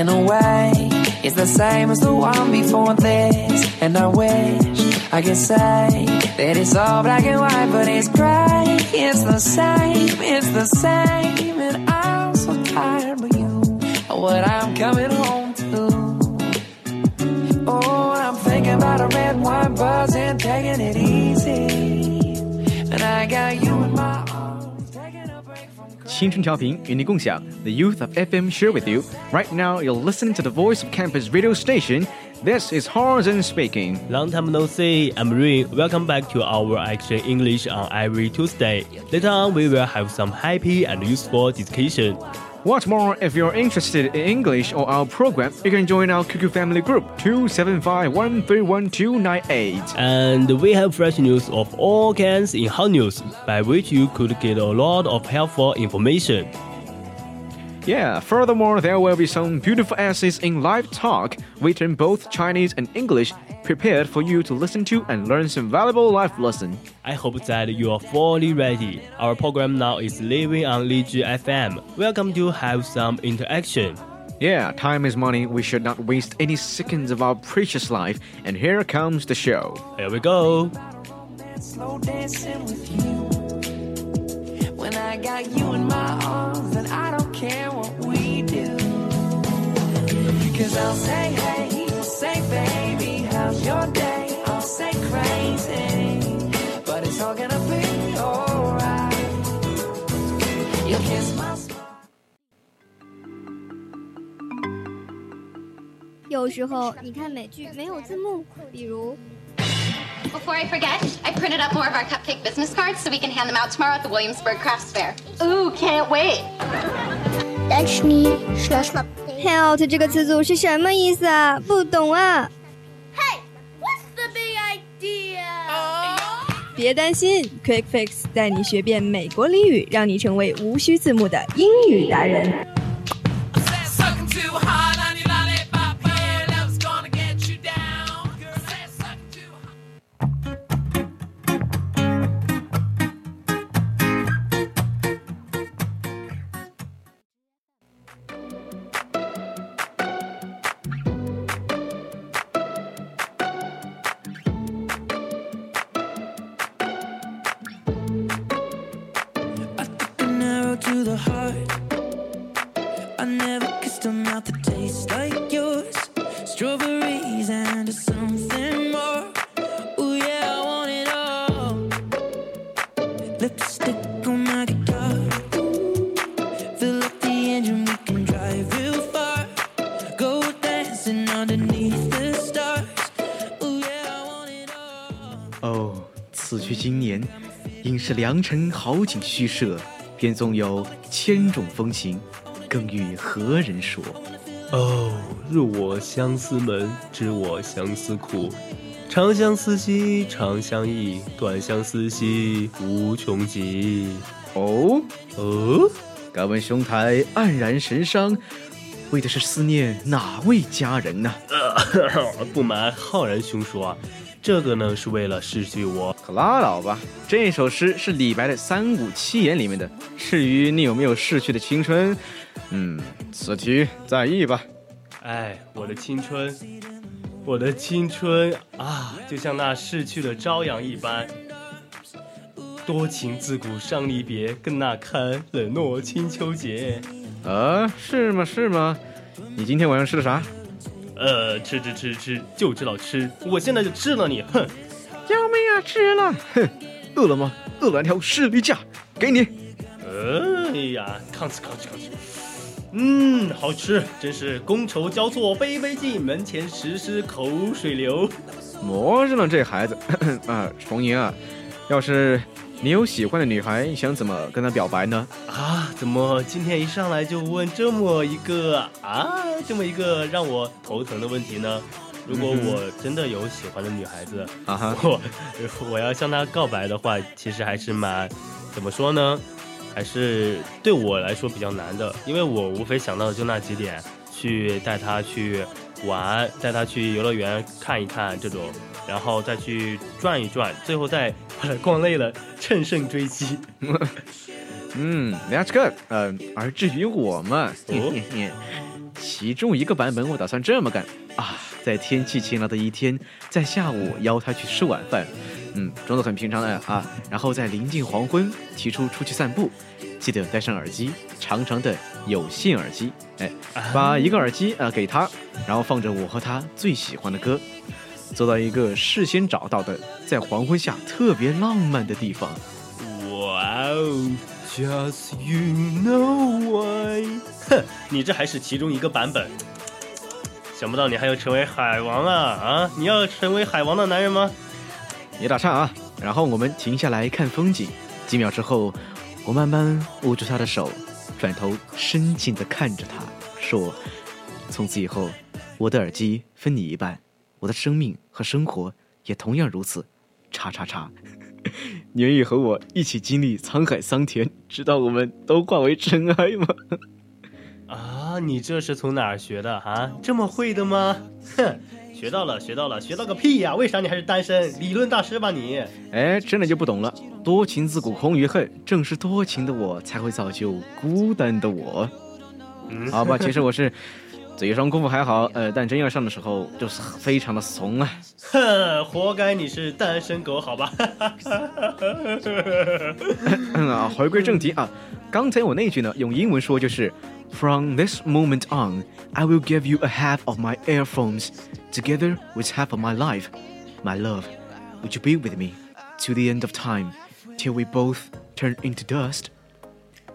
In a way, it's the same as the one before this. And I wish I could say that it's all black and white, but it's gray. It's the same, it's the same, and I'm so tired of you. What I'm coming home to. Oh, I'm thinking about a red wine buzzing, taking it easy. And I got you 青春调频与你共享，The Youth of FM share with you. Right now, you're listening to the voice of campus radio station. This is Horizon speaking. Long time no see. I'm Rin. Welcome back to our Action English on every Tuesday. Later on, we will have some happy and useful discussion. What's more, if you're interested in English or our program, you can join our QQ family group 275131298. And we have fresh news of all kinds in hot news, by which you could get a lot of helpful information. Yeah, furthermore, there will be some beautiful essays in live talk, written both Chinese and English, prepared for you to listen to and learn some valuable life lessons. I hope that you are fully ready. Our program now is living on Liji FM. Welcome to have some interaction. Yeah, time is money. We should not waste any seconds of our precious life. And here comes the show. Here we go. slow dancing with you. When I got you in my arms, and I don't care what we do. Cause I'll say, hey, you'll say, baby, how's your day? I'll say crazy, but it's all gonna be alright. You'll kiss my smile. 有时候你看美剧没有字幕，比如 Before I forget, I printed up more of our cupcake business cards so we can hand them out tomorrow at the Williamsburg Crafts Fair. Ooh, can't wait. “help” 这个词组是什么意思啊？不懂啊。 What's the big idea? 别担心，Quick Fix 带你学遍美国俚语，让你成为无需字幕的英语达人。 哦，此去经年，应是良辰好景虚设，便纵有千种风情，更与何人说？哦，入我相思门，知我相思苦。长相思兮长相忆，短相思兮无穷极。哦，哦，敢问兄台黯然神伤，为的是思念哪位佳人呢？不瞒浩然兄说啊，这个呢是为了逝去我。可拉倒吧，这首诗是李白的《三五七言》里面的。至于你有没有逝去的青春，嗯，此题再议吧。哎，我的青春，我的青春啊，就像那逝去的朝阳一般。多情自古伤离别，更那堪冷落清秋节。啊，是吗？是吗？你今天晚上吃的啥？呃，吃吃吃吃，就知道吃。我现在就吃了你，哼！救命啊！吃了，哼！饿了吗？饿了条士力架，给你。哎呀，吭哧吭哧吭哧。嗯，好吃，真是觥筹交错，杯杯尽，门前时时口水流。魔怔了这孩子 啊，重莹啊，要是你有喜欢的女孩，想怎么跟她表白呢？啊，怎么今天一上来就问这么一个啊，这么一个让我头疼的问题呢？如果我真的有喜欢的女孩子啊哈，我我要向她告白的话，其实还是蛮怎么说呢？还是对我来说比较难的，因为我无非想到的就那几点，去带她去玩，带她去游乐园看一看这种，然后再去转一转，最后再把她逛累了，乘胜追击。嗯，That's good。嗯，而至于我嘛，其中一个版本我打算这么干啊，在天气晴朗的一天，在下午邀他去吃晚饭，嗯，装作很平常的啊，然后在临近黄昏提出出去散步，记得戴上耳机，长长的有线耳机，哎，把一个耳机啊给他，然后放着我和他最喜欢的歌，走到一个事先找到的，在黄昏下特别浪漫的地方。哇哦，Just you know why？哼，你这还是其中一个版本。想不到你还要成为海王啊啊！你要成为海王的男人吗？别打岔啊！然后我们停下来看风景，几秒之后，我慢慢握住他的手，转头深情地看着他，说：“从此以后，我的耳机分你一半，我的生命和生活也同样如此。”叉叉叉，你愿意和我一起经历沧海桑田，直到我们都化为尘埃吗？啊，你这是从哪儿学的啊？这么会的吗？哼，学到了，学到了，学到个屁呀！为啥你还是单身？理论大师吧你？哎，真的就不懂了。多情自古空余恨，正是多情的我才会造就孤单的我。嗯，好吧，其实我是。嘴上功夫还好，呃，但真要上的时候就是非常的怂啊！哼，活该你是单身狗，好吧？啊，回归正题啊，刚才我那句呢，用英文说就是 From this moment on, I will give you a half of my earphones, together with half of my life, my love. Would you be with me to the end of time, till we both turn into dust?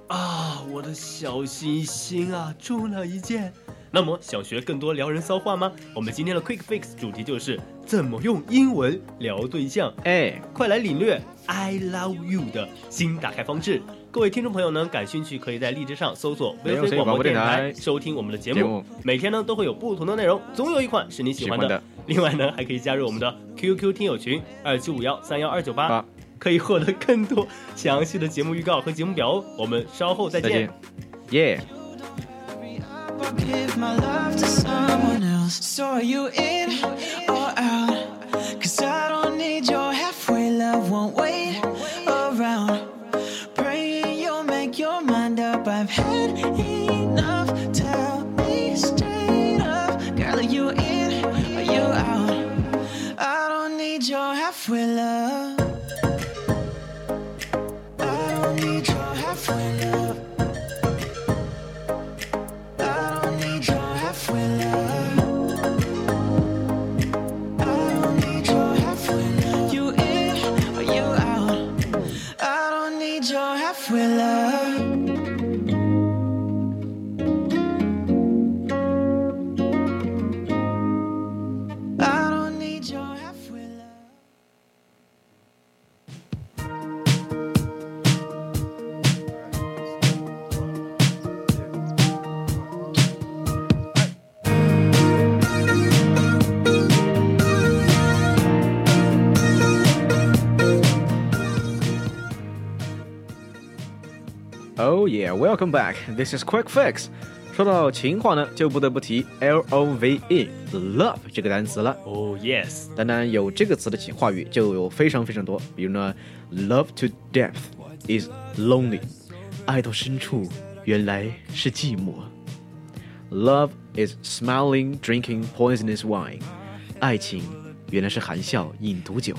啊，我的小心心啊，中了一箭。那么想学更多撩人骚话吗？我们今天的 Quick Fix 主题就是怎么用英文聊对象。哎，快来领略 I love you 的新打开方式。各位听众朋友呢，感兴趣可以在荔枝上搜索微飞广播电台收听我们的节目。每天呢都会有不同的内容，总有一款是你喜欢的。另外呢，还可以加入我们的 QQ 听友群二七五幺三幺二九八，可以获得更多详细的节目预告和节目表哦。我们稍后再见。耶。I'll give my love to someone else. So are you in or out? Cause I don't need your halfway love, won't wait around. Praying you'll make your mind up. I've had enough. Tell me straight up, girl, are you in or you out? I don't need your halfway love. yeah, welcome back. This is Quick Fix. 说到情话呢，就不得不提 L O V E，love 这个单词了。Oh yes，当然有这个词的话语就有非常非常多，比如呢，love to depth is lonely，爱到深处原来是寂寞。Love is smiling drinking poisonous wine，爱情原来是含笑饮毒酒。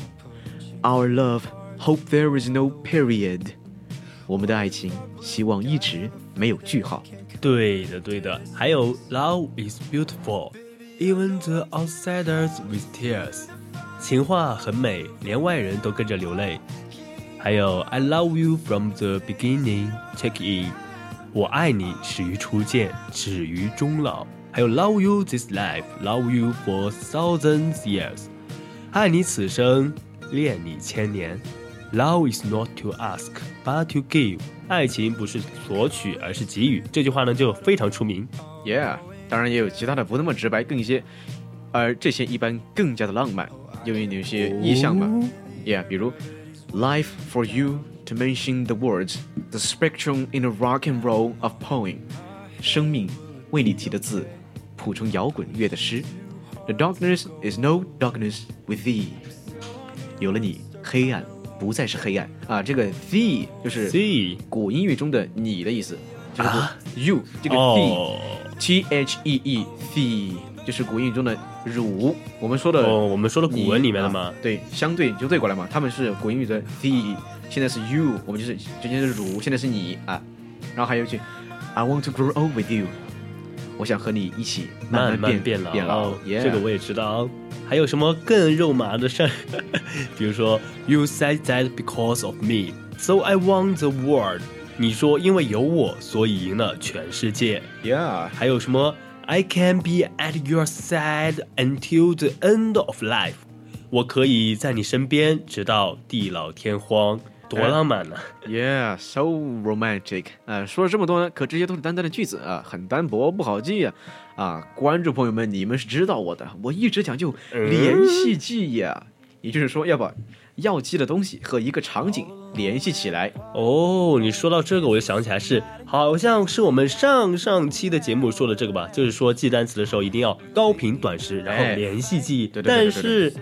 Our love hope there is no period。 我们的爱情希望一直没有句号。对的，对的。还有，Love is beautiful, even the outsiders with tears。情话很美，连外人都跟着流泪。还有，I love you from the beginning, check in。我爱你始于初见，止于终老。还有 Love you this life, love you for thousands years，爱你此生，恋你千年。Love is not to ask, but to give。爱情不是索取，而是给予。这句话呢就非常出名。 Yeah，当然也有其他的不那么直白，更一些，而这些一般更加的浪漫，因为有一些意象嘛。Yeah，比如 Life for you to mention the words, the spectrum in a rock and roll of poem，生命为你提的字，谱成摇滚乐的诗。The darkness is no darkness with thee。有了你，黑暗 不再是黑暗啊！这个 thee 就是古英语中的你的意思，就是啊 you 这个哦 thee t h e e thee 就是古英语中的汝。我们说的哦，我们说的古文里面的你嘛啊，对，相对就对过来嘛。他们是古英语的 thee，现在是 you，我们就是之前是汝，现在是你啊。然后还有一句 I want to grow old with you，我想和你一起慢慢慢变老。变老。Yeah 这个我也知道。还有什么更肉麻的事儿？比如说，You said that because of me, so I won the world。你说因为有我，所以赢了全世界。Yeah，还有什么？I can be at your side until the end of life。我可以在你身边，直到地老天荒，多浪漫呢、Yeah，so romantic 啊、说了这么多呢，可这些都是单单的句子啊，很单薄，不好记呀、啊。观众朋友们，你们是知道我的，我一直讲究联系记忆啊，也就是说要把要记的东西和一个场景联系起来。哦，你说到这个，我就想起来是，好像是我们上上期的节目说的这个吧，就是说记单词的时候一定要高频短时，然后哎联系记忆。对对对对但是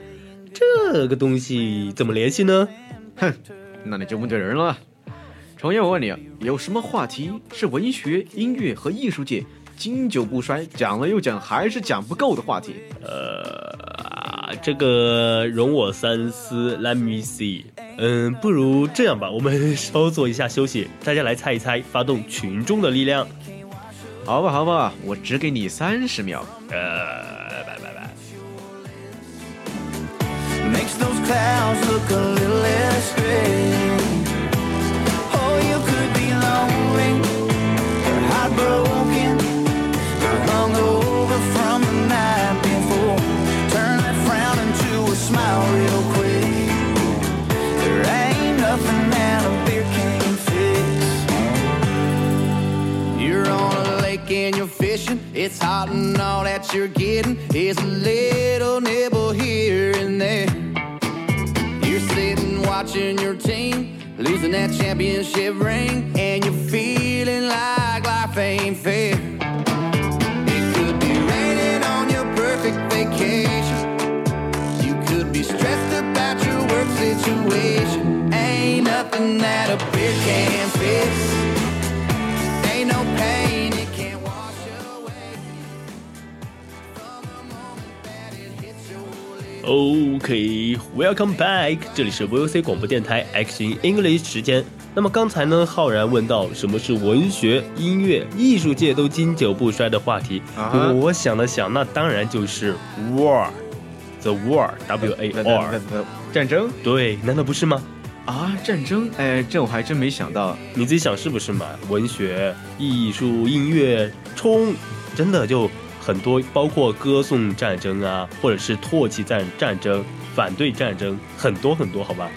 这个东西怎么联系呢？哼，那你就问对人了。重新我问你啊，有什么话题是文学、音乐和艺术界经久不衰，讲了又讲，还是讲不够的话题？呃，这个容我三思，Let me see。嗯，不如这样吧，我们 稍作一下休息，大家来猜一猜，发动群众的力量。好吧，好吧，我只给你三十秒。呃，clouds look a little less gray. Oh, you could be lonely or heartbroken or hungover from the night before. Turn that frown into a smile real quick. There ain't nothing that a beer can't fix. You're on a lake and you're fishing. It's hot and all that you're getting is a little nibble here and there. Watching your team losing that championship ring, and you're feeling like life ain't fair. It could be raining on your perfect vacation. You could be stressed about your work situation. Ain't nothing that a beer can fix. OK，Welcome、back，这里是 VOC 广播电台 Action English 时间。那么刚才呢，浩然问到什么是文学、音乐、艺术界都经久不衰的话题，啊哈我想了想，那当然就是 war，the war，W A 不不 R，不不战争对，难道不是吗？啊，战争，哎，这我还真没想到。你自己想是不是嘛？文学、艺术、音乐，冲，真的就很多，包括歌颂战争啊，或者是唾弃战战争、反对战争，很多很多，好吧？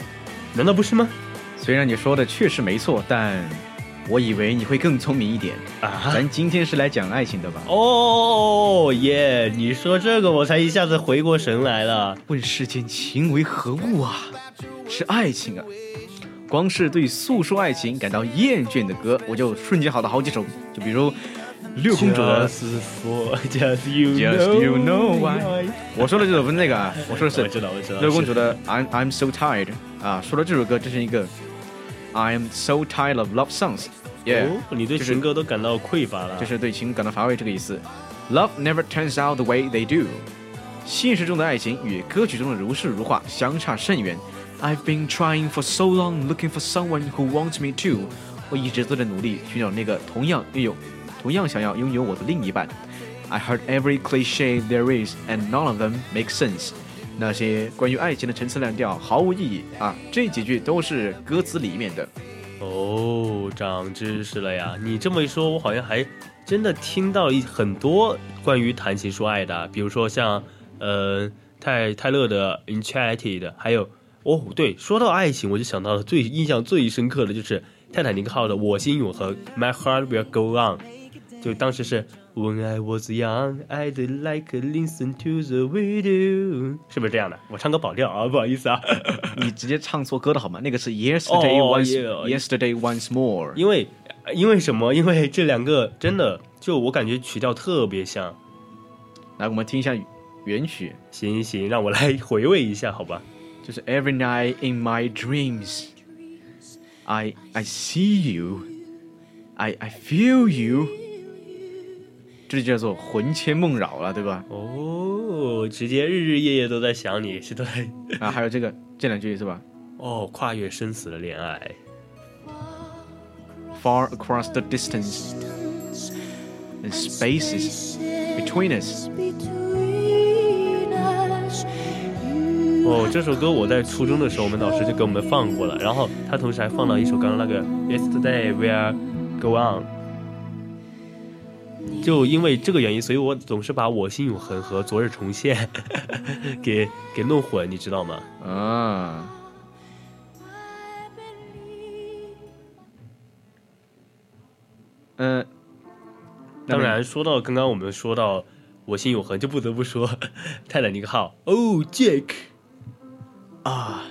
难道不是吗？虽然你说的确实没错，但我以为你会更聪明一点。啊咱今天是来讲爱情的吧？哦耶！你说这个，我才一下子回过神来了。问世间情为何物啊？是爱情啊！光是对诉说爱情感到厌倦的歌，我就瞬间好了好几首。就比如六公主的 Just for just you Just know you know why 我说的这首不是那个啊，我说的是我知道我知道六公主的 I'm I'm so tired 啊，说到这首歌这是一个 I'm so tired of love songs。Yeah，、哦，你对就是情歌都感到匮乏了。就是对情感到乏味这个意思。Love never turns out the way they do。现实中的爱情与歌曲中的如诗如画相差甚远。I've been trying for so long, looking for someone who wants me too。我一直都在努力寻找那个同样拥有、同样想要拥有我的另一半。I heard every cliche there is, and none of them make sense。那些关于爱情的陈词滥调毫无意义啊！这几句都是歌词里面的。哦，长知识了呀！你这么一说，我好像还真的听到一很多关于谈情说爱的，比如说像呃泰泰勒的《Enchanted》，还有哦对，说到爱情，我就想到了最印象最深刻的就是泰坦尼克号的《我心永恒》（My Heart Will Go On），就当时是 When I was young, I'd like to listen to the radio，是不是这样的？我唱歌跑调啊，不好意思啊。你直接唱错歌了好吗？那个是 Yesterday 哦 once、 yeah Yesterday once more。因为因为什么？因为这两个真的就我感觉曲调特别像。来，我们听一下原曲，行行，让我来回味一下，好吧？就是 Every night in my dreams, I I see you, I I feel you， 这就叫做魂牵梦绕了，对吧？哦，直接日日夜夜都在想你，是对。啊，还有这个这两句是吧哦，跨越生死的恋爱。？Far across the distance and spaces between us。哦，这首歌我在初中的时候，我们老师就给我们放过了，然后他同时还放了一首刚刚那个 Yesterday Will Go On。就因为这个原因，所以我总是把我心永恒和昨日重现 给给弄混，你知道吗？啊，嗯、当然，说到刚刚我们说到我心永恒，就不得不说 泰坦尼克号。哦，Jack，啊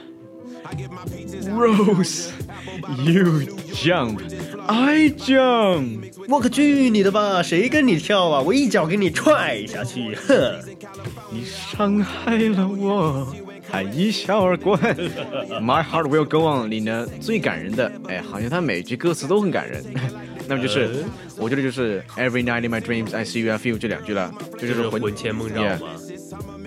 ，Rose, you jump, I jump。我可去你的吧！谁跟你跳啊？我一脚给你踹下去！哼！你伤害了我，还一笑而过。My heart will go on 里呢最感人的，哎，好像他每句歌词都很感人。那么就是，我觉得就是 Every night in my dreams I see you I feel 这两句了，这就是魂魂牵梦绕。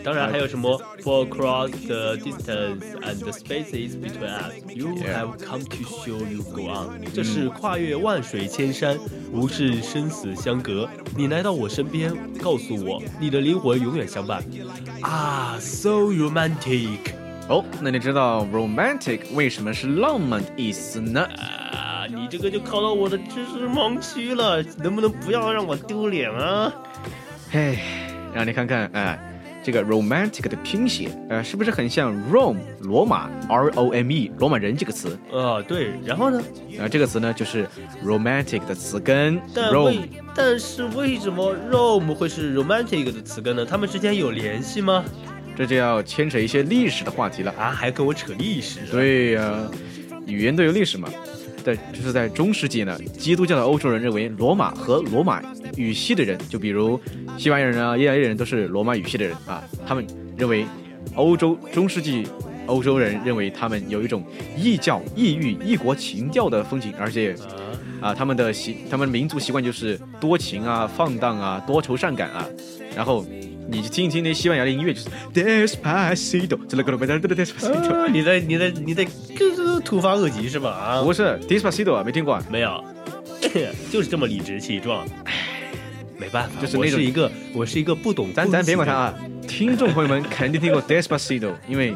当然还有什么 For across the distance and the spaces between us, you have come to show you go on。这是跨越万水千山，无视生死相隔，你来到我身边，告诉我你的灵魂永远相伴。啊，so romantic。哦，那你知道 romantic 为什么是浪漫的意思呢？啊，你这个就考到我的知识盲区了，能不能不要让我丢脸啊？嘿，让你看看，哎、这个 romantic 的拼写，呃，是不是很像 Rome 罗马 R O M E 罗马人这个词？呃，对，然后呢？啊、这个词呢就是 romantic 的词根但 Rome 为。但是为什么 Rome 会是 romantic 的词根呢？它们之间有联系吗？这就要牵扯一些历史的话题了。啊，还跟我扯历史？对呀、语言都有历史嘛。在就是在中世纪呢，基督教的欧洲人认为罗马和罗马语系的人，就比如西班牙人啊、意大利人都是罗马语系的人啊，他们认为欧洲中世纪欧洲人认为他们有一种异教、异域、异国情调的风情，而且啊，他们的习他们民族习惯就是多情啊、放荡啊、多愁善感啊，然后。你听一听那西班牙的音乐，就是 Despacito，这个 Despacito，啊，你在你在你在突发恶疾是吧？啊，不是 Despacito 啊，没听过啊。没有，就是这么理直气壮。没办法，就是那是一个我是一个不懂咱咱别管他啊，听众朋友们肯定听过 Despacito，因为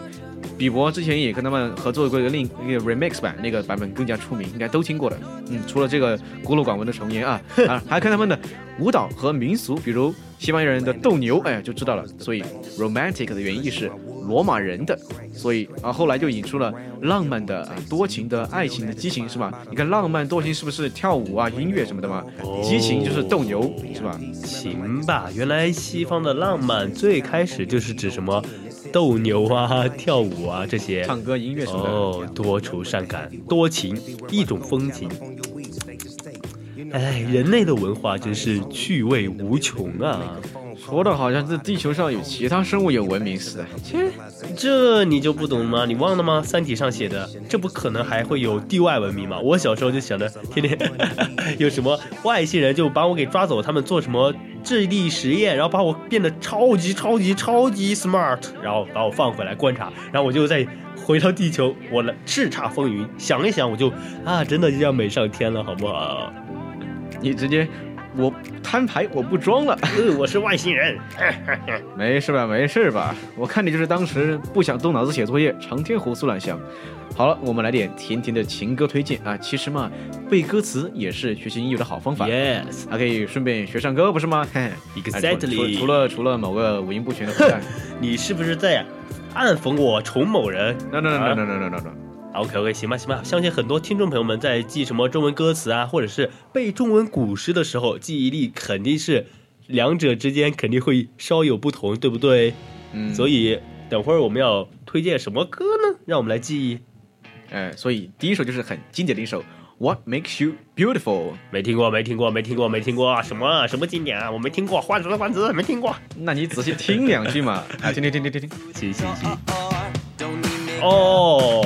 比伯之前也跟他们合作过一个另一个 remix 版，那个版本更加出名，应该都听过的。嗯，除了这个孤陋寡闻的重言啊 啊，还看他们的舞蹈和民俗，比如西班牙人的斗牛，哎就知道了。所以 romantic 的原意是罗马人的，所以啊后来就引出了浪漫的、啊、多情的、爱情的激情，是吧？你看浪漫多情是不是跳舞啊、音乐什么的嘛？激情就是斗牛，是吧？行吧，原来西方的浪漫最开始就是指什么斗牛啊、跳舞啊这些，唱歌、音乐什么的。哦，多愁善感、多情，一种风情。哎，人类的文化真是趣味无穷啊！说的好像这地球上有其他生物有文明似的。切，这你就不懂吗？你忘了吗？《三体》上写的，这不可能还会有地外文明吗？我小时候就想着，天天 有什么外星人就把我给抓走，他们做什么智力实验，然后把我变得超级超级超级 smart，然后把我放回来观察，然后我就再回到地球，我来叱咤风云。想一想，我就啊，真的就要美上天了，好不好？你直接我摊牌我不装了。我是外星人。没事吧没事吧。我看你就是当时不想动脑子写作业成天胡思乱想。好了我们来点甜甜的情歌推荐啊其实嘛背歌词也是学习英语的好方法。Yes 还可以顺便学唱歌不是吗？嘿 exactly 除了除了某个五音不全的坏蛋 你是不是在暗讽我崇某人。No no no no no no no no no OK OK，行吧行吧，相信很多听众朋友们在记什么中文歌词啊，或者是背中文古诗的时候，记忆力肯定是两者之间肯定会稍有不同，对不对？嗯，所以等会儿我们要推荐什么歌呢？让我们来记忆。哎，所以第一首就是很经典的一首《What Makes You Beautiful》。没听过，没听过，没听过，没听过，什么什么经典啊？我没听过，换子换子，没听过。那你仔细听两句嘛，啊，听听听听听听，行行 行。哦。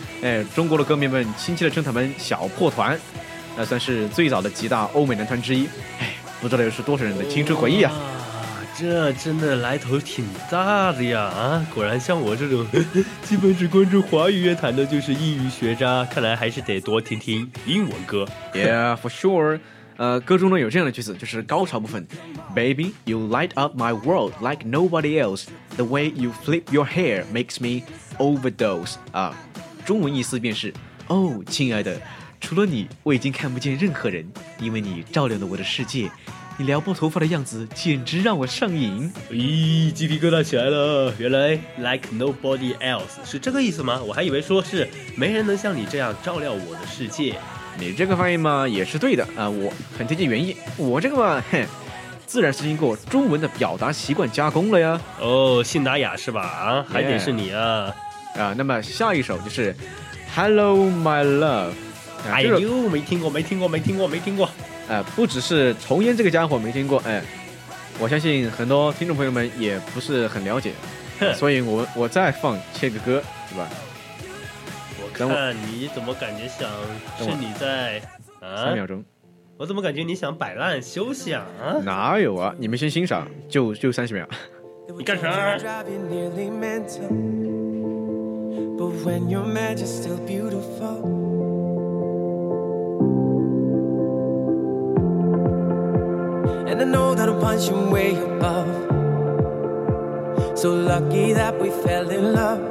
哎，中国的歌迷们亲切的称他们“小破团”，那算是最早的几大欧美男团之一。哎，不知道又是多少人的青春回忆啊！这真的来头挺大的呀！啊，果然像我这种 基本只关注华语乐坛的，就是英语学渣。看来还是得多听听英文歌。Yeah, for sure. 呃，歌中呢有这样的句子，就是高潮部分：Baby, you light up my world like nobody else. The way you flip your hair makes me overdose. 啊，中文意思便是：哦，亲爱的，除了你，我已经看不见任何人，因为你照亮了我的世界。你撩拨头发的样子简直让我上瘾。咦，鸡皮疙瘩起来了！原来 like nobody else 是这个意思吗？我还以为说是没人能像你这样照亮我的世界。你这个翻译嘛也是对的啊，我很贴近原意。我这个嘛，哼，自然是经过中文的表达习惯加工了呀。哦，信达雅是吧？啊，还得是你啊！啊，那么下一首就是《Hello My Love》。啊哎呦，没听过，没听过，没听过，没听过。呃，不只是重烟这个家伙没听过，哎，我相信很多听众朋友们也不是很了解，所以我我再放切个歌，对吧？我看你怎么感觉想是你在啊？三秒钟，我怎么感觉你想摆烂休息啊？哪有啊？你们先欣赏，就就三十秒。你干啥？But when you're mad, you're still beautiful. And I know that I'm punching way above. So lucky that we fell in love.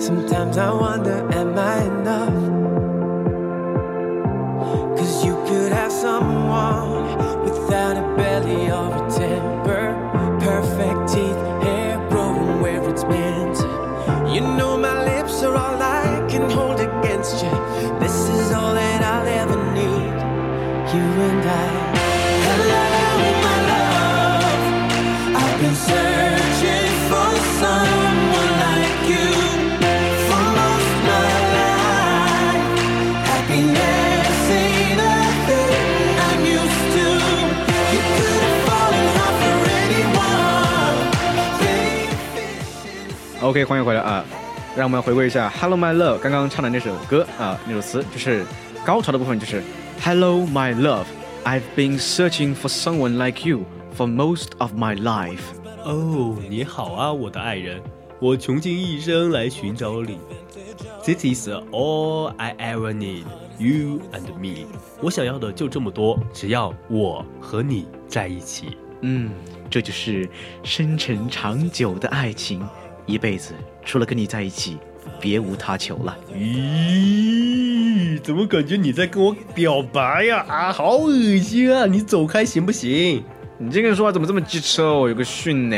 Sometimes I wonder, am I enough? Cause you could have someone without a belly or a OK，欢迎回来啊！让我们回归一下《Hello My Love》刚刚唱的那首歌啊，那首词就是高潮的部分，就是 Hello My Love。I've been searching for someone like you for most of my life。哦，你好啊，我的爱人，我穷尽一生来寻找你。This is all I ever need, you and me。我想要的就这么多，只要我和你在一起。嗯，这就是深沉长久的爱情，一辈子除了跟你在一起，别无他求了。咦，怎么感觉你在跟我表白呀？啊，好恶心啊！你走开行不行？你这个人说话怎么这么机车哦？有个训呢。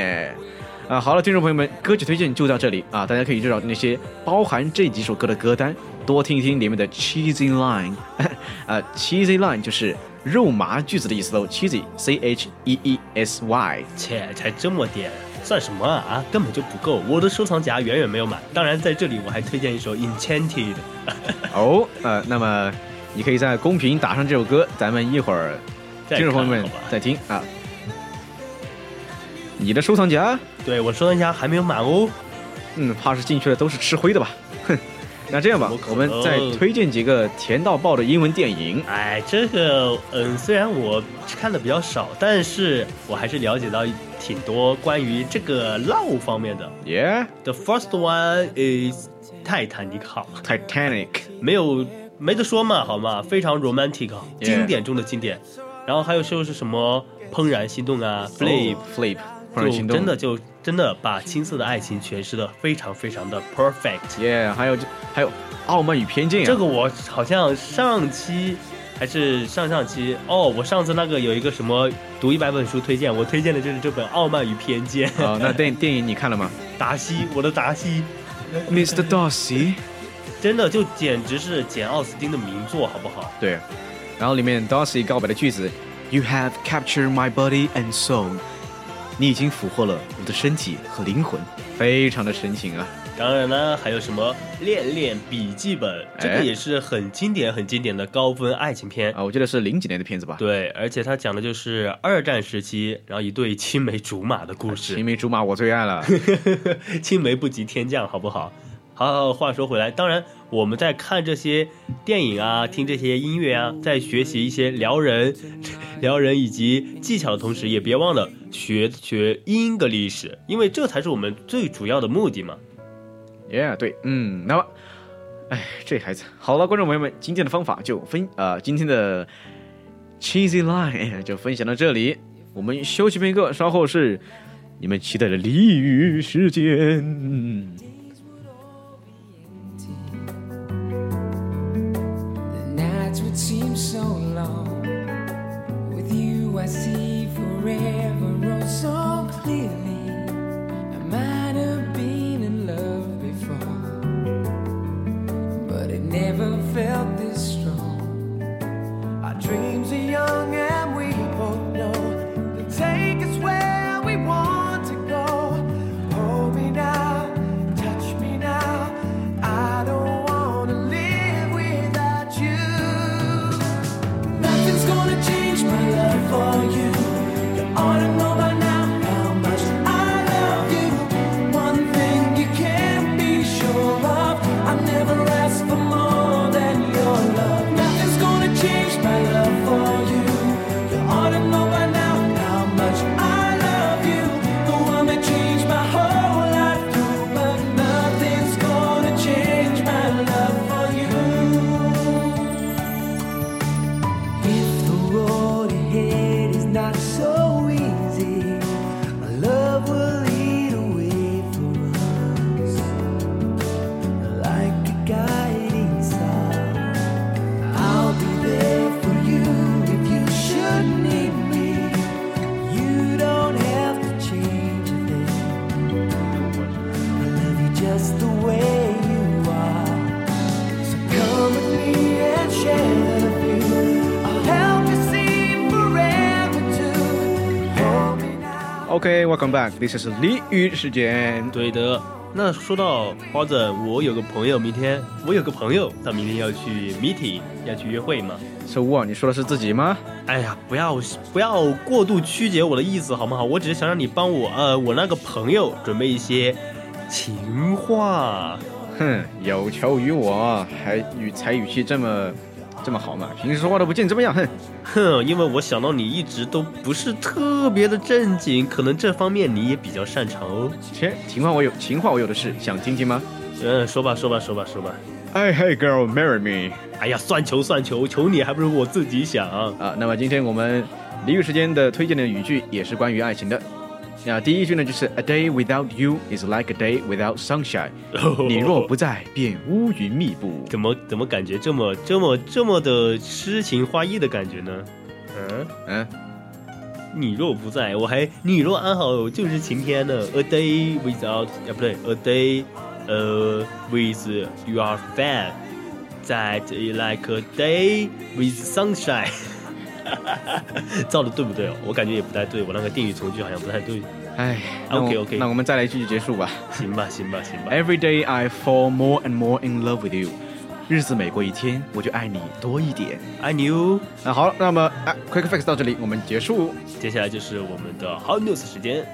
啊，好了，听众朋友们，歌曲推荐就到这里啊！大家可以去找那些包含这几首歌的歌单，多听一听里面的 cheesy line。啊，cheesy line 就是肉麻句子的意思喽，cheesy c h e e s y。切，才这么点，算什么啊？啊，根本就不够，我的收藏夹远远没有满。当然，在这里我还推荐一首 Enchanted。哦，呃，那么你可以在公屏打上这首歌，咱们一会儿听众朋友们再听啊。你的收藏夹，对我收藏夹还没有满哦。嗯，怕是进去的都是吃灰的吧？哼，那这样吧我们再推荐几个甜到爆的英文电影。哎，这个嗯，虽然我看的比较少，但是我还是了解到挺多关于这个 love 方面的。Yeah, The first one is 泰坦尼克号，Titanic。没有没得说嘛，好吗？非常 romantic，经典中的经典。然后还有就是什么怦然心动啊，Flip，Flip，就。真的就真的把青涩的爱情诠释的非常非常的 perfect。Yeah，还有还有《傲慢与偏见》啊。这个我好像上期还是上上期哦，我上次那个有一个什么读一百本书推荐，我推荐的就是这本《傲慢与偏见》。啊，那电 电影你看了吗达西，我的达西，？Mr. Darcy。真的就简直是简奥斯汀的名作，好不好？对，然后里面 Darcy 告白的句子，You have captured my body and soul，你已经俘获了我的身体和灵魂，非常的深情啊。当然呢，还有什么《恋恋笔记本》，这个哎也是很经典、很经典的高分爱情片。啊，我记得是零几年的片子吧？对，而且它讲的就是二战时期，然后一对青梅竹马的故事。青梅竹马我最爱了。青梅不及天降，好不好？好好，话说回来，当然我们在看这些电影啊，听这些音乐啊，在学习一些撩人、撩人以及技巧的同时，也别忘了学学 English，，因为这才是我们最主要的目的嘛。Yeah，对，嗯，那么，哎，这孩子好了，观众朋友们，今天的方法就分啊，今天的 cheesy line 就分享到这里，我们休息片刻，稍后是你们期待的俚语时间。Dreams are young OK，welcome、back，this is 俚语时间。对的。那说到花子，我有个朋友，明天我有个朋友，他明天要去 meeting，要去约会嘛。So what？你说的是自己吗？哎呀，不要不要过度曲解我的意思好不好？我只是想让你帮我，呃，我那个朋友准备一些情话。哼，有求于我，还语才语气这么这么好嘛？平时说话都不见这么样，哼。哼，因为我想到你一直都不是特别的正经，可能这方面你也比较擅长哦。切，情话我有，情话我有的是，想听听吗？嗯，说吧，说吧，说吧，说吧。哎 hey girl, marry me。哎呀，算球算球，求你还不如我自己想。啊，那么今天我们俚语时间的推荐的语句也是关于爱情的。那第一句呢，就是 A day without you is like a day without sunshine。你若不在，便乌云密布。怎么怎么感觉这么这么这么的诗情画意的感觉呢？嗯嗯，你若不在，我还你若安好，就是晴天呢。A day without 啊不对，A day 呃 with your fan that like a day with sunshine。造的对不对哦？我感觉也不太对，我那个定语从句好像不太对。哎 OK，OK 那我们再来一句就结束吧。行吧，行吧，行吧。Every day I fall more and more in love with you。日子每过一天，我就爱你多一点。爱你哦。那好，那么啊，Quick Fix 到这里，我们结束。接下来就是我们的 Hot News 时间。